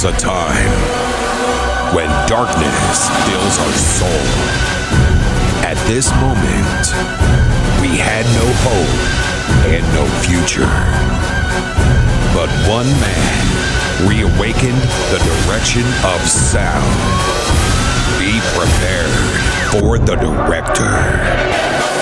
comes a time when darkness fills our soul. At this moment, we had no hope and no future. But one man reawakened the direction of sound. Be prepared for the director.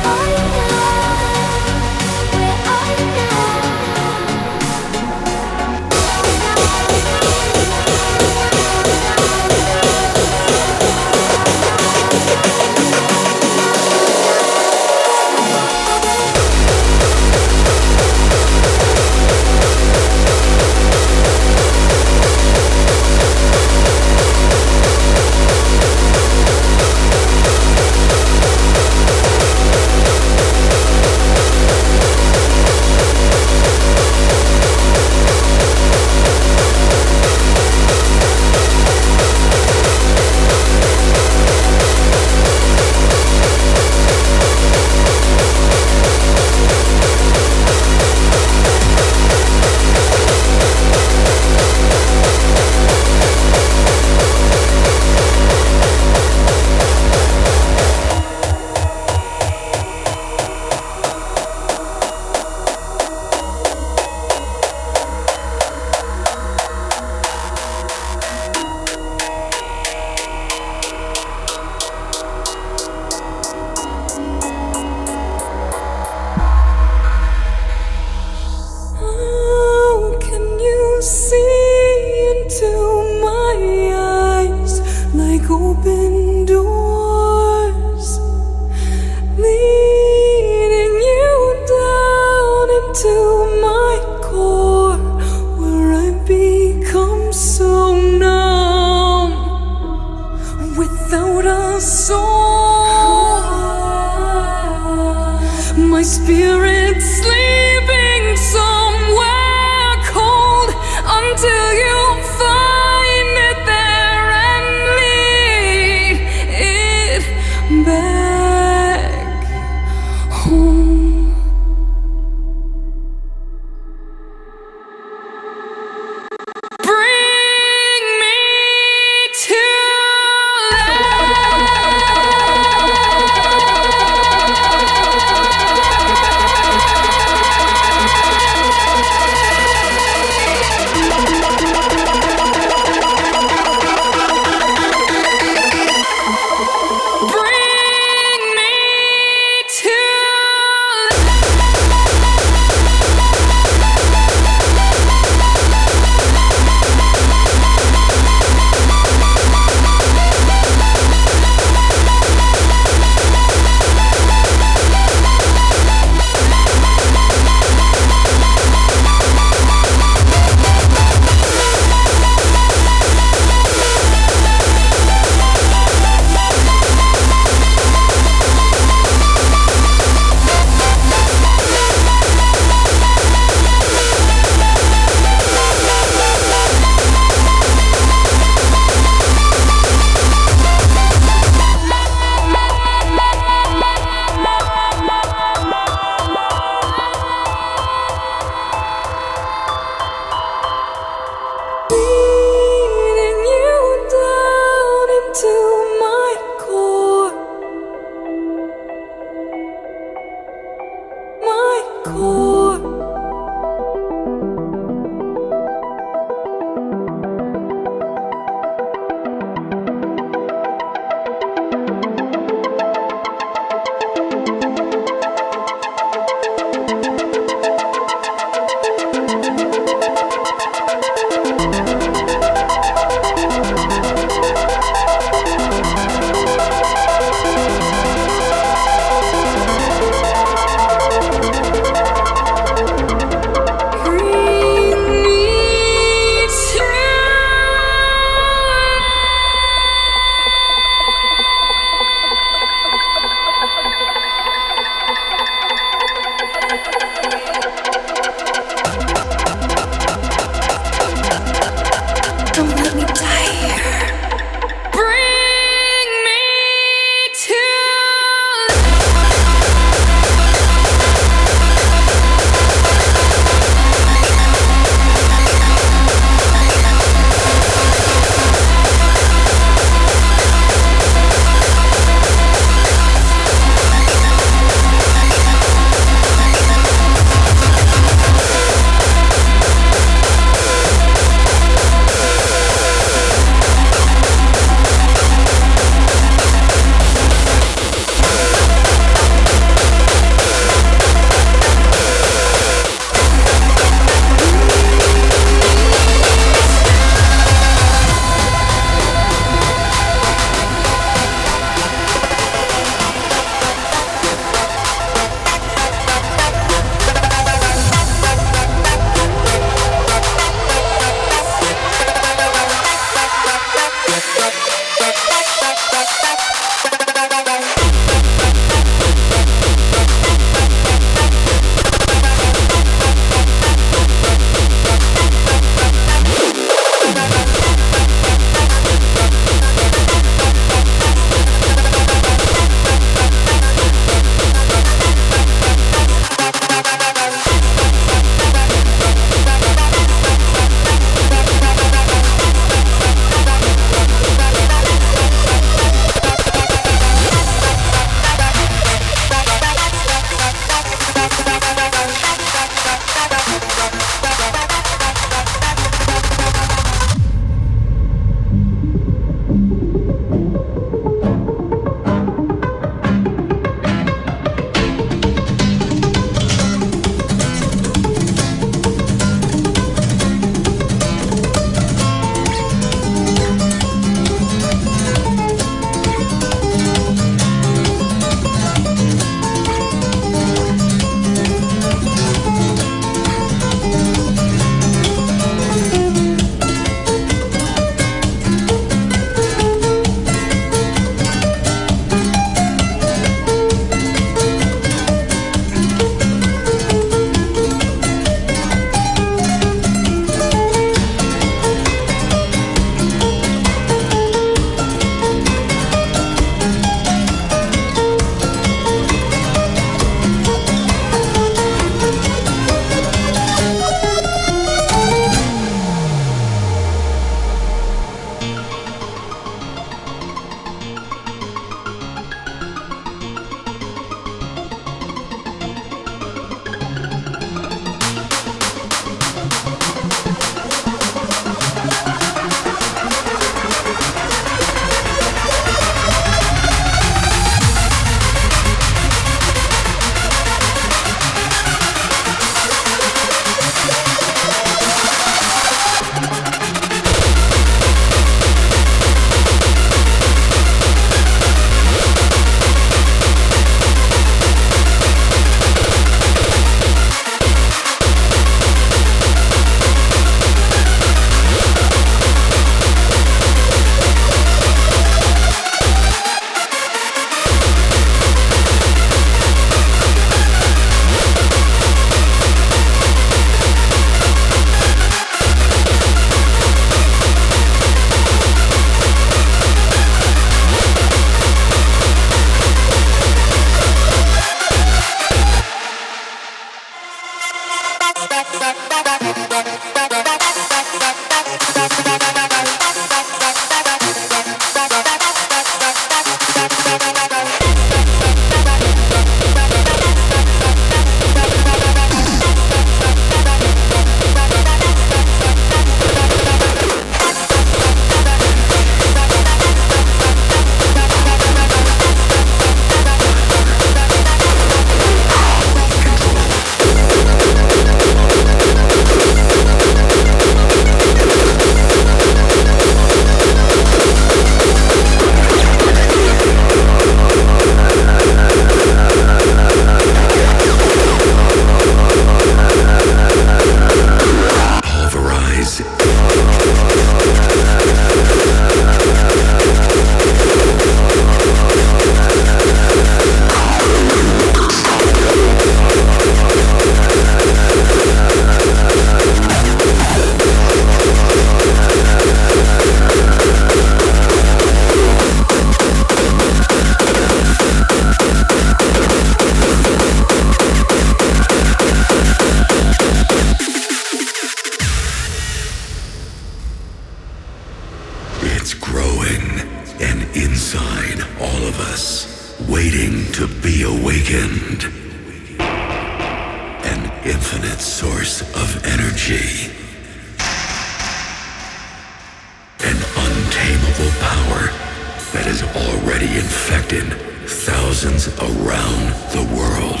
That has already infected thousands around the world.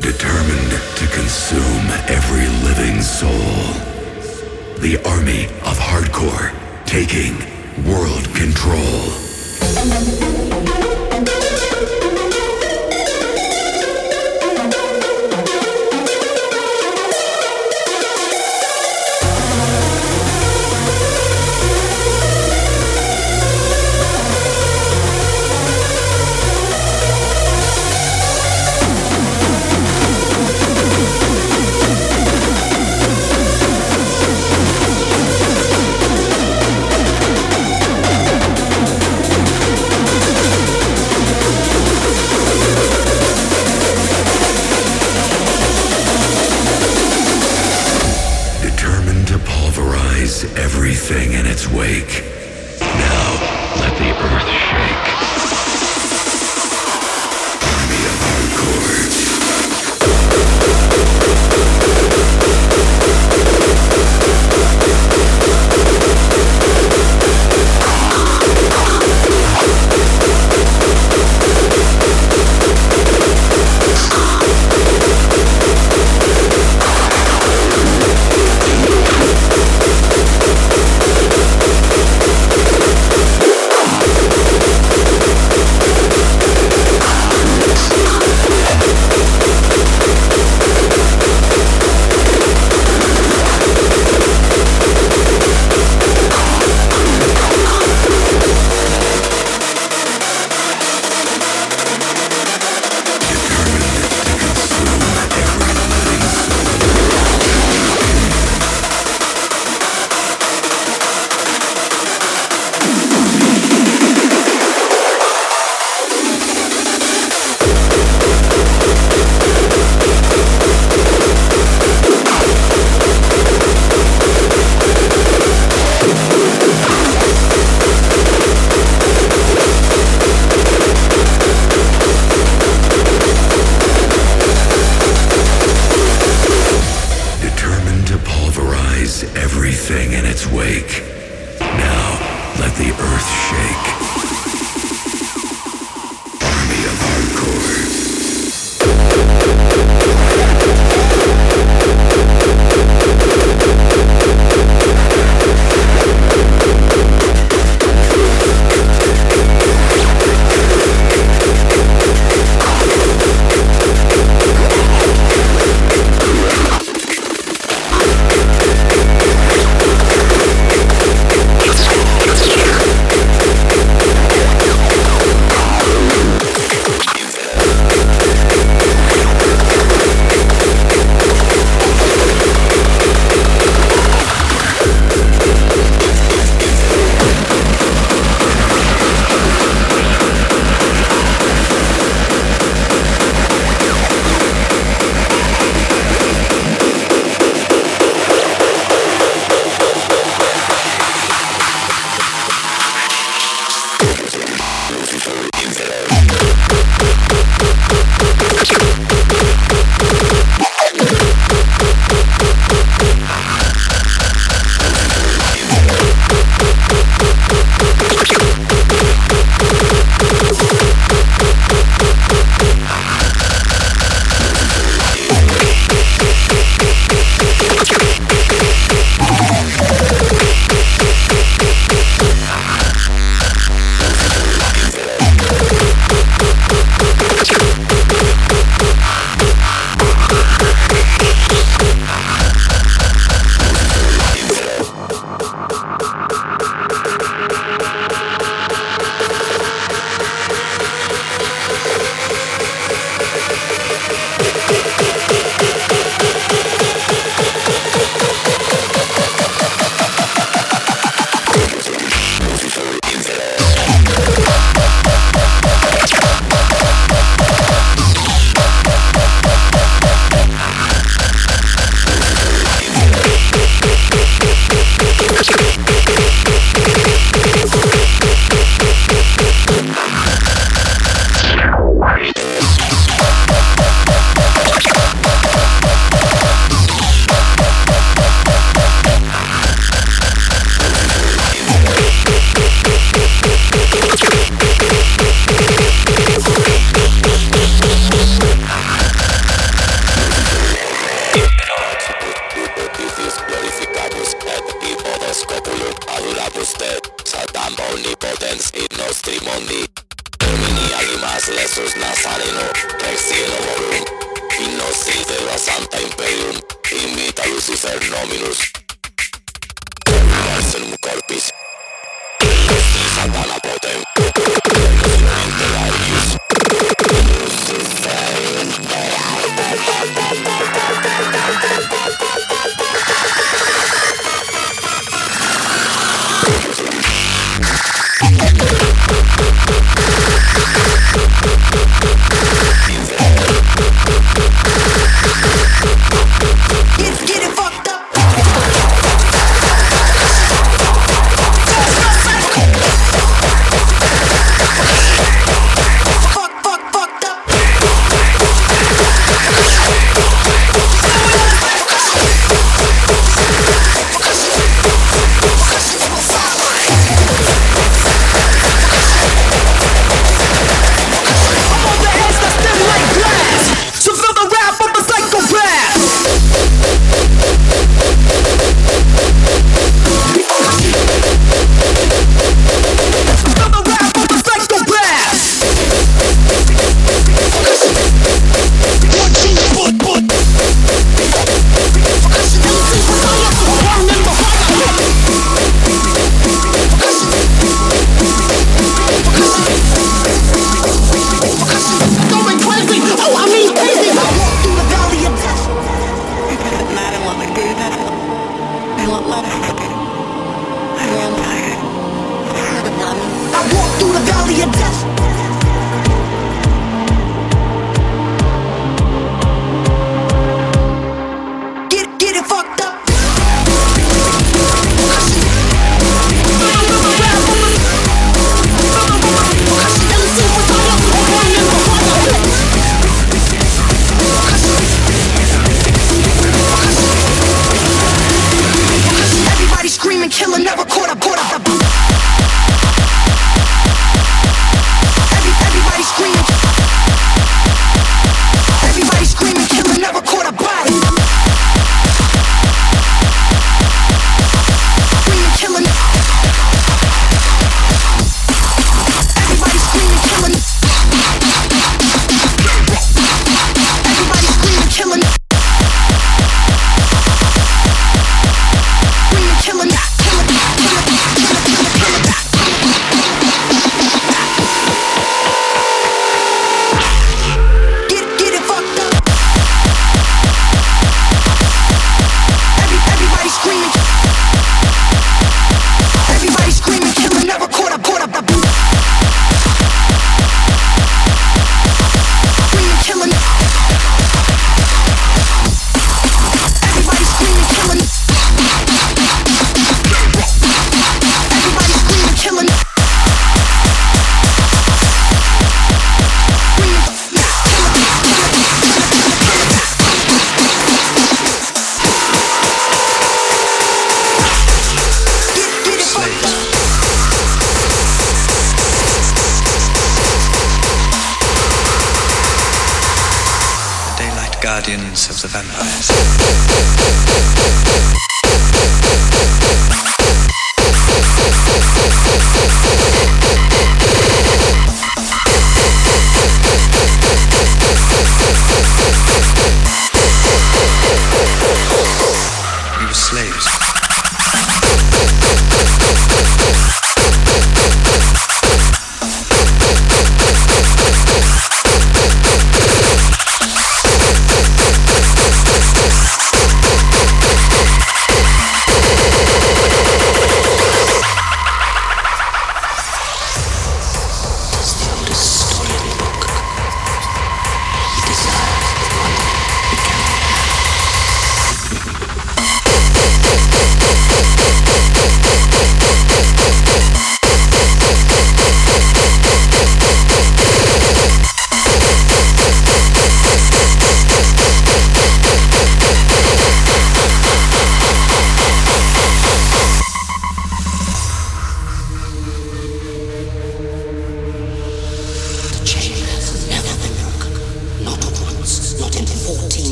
Determined to consume every living soul. The army of hardcore taking world control. everything in its wake.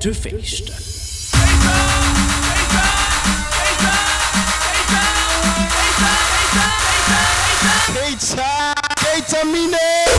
Te feesten. Ketamine!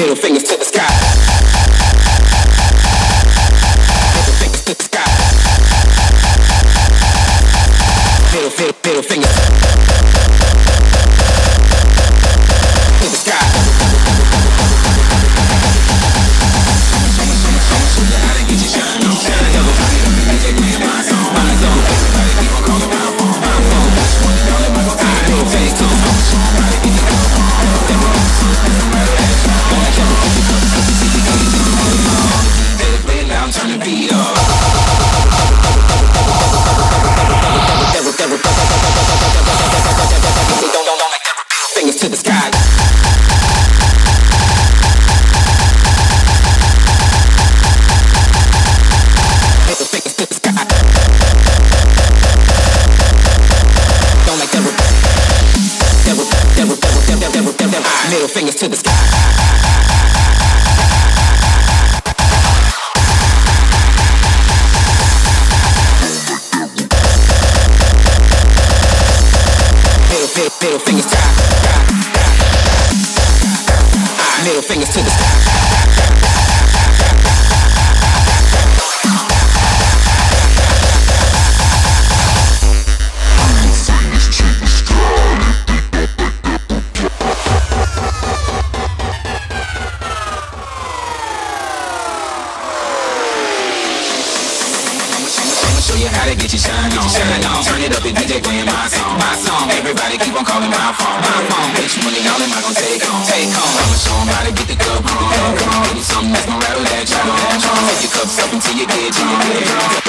Middle fingers to the sky. Get to your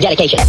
dedication.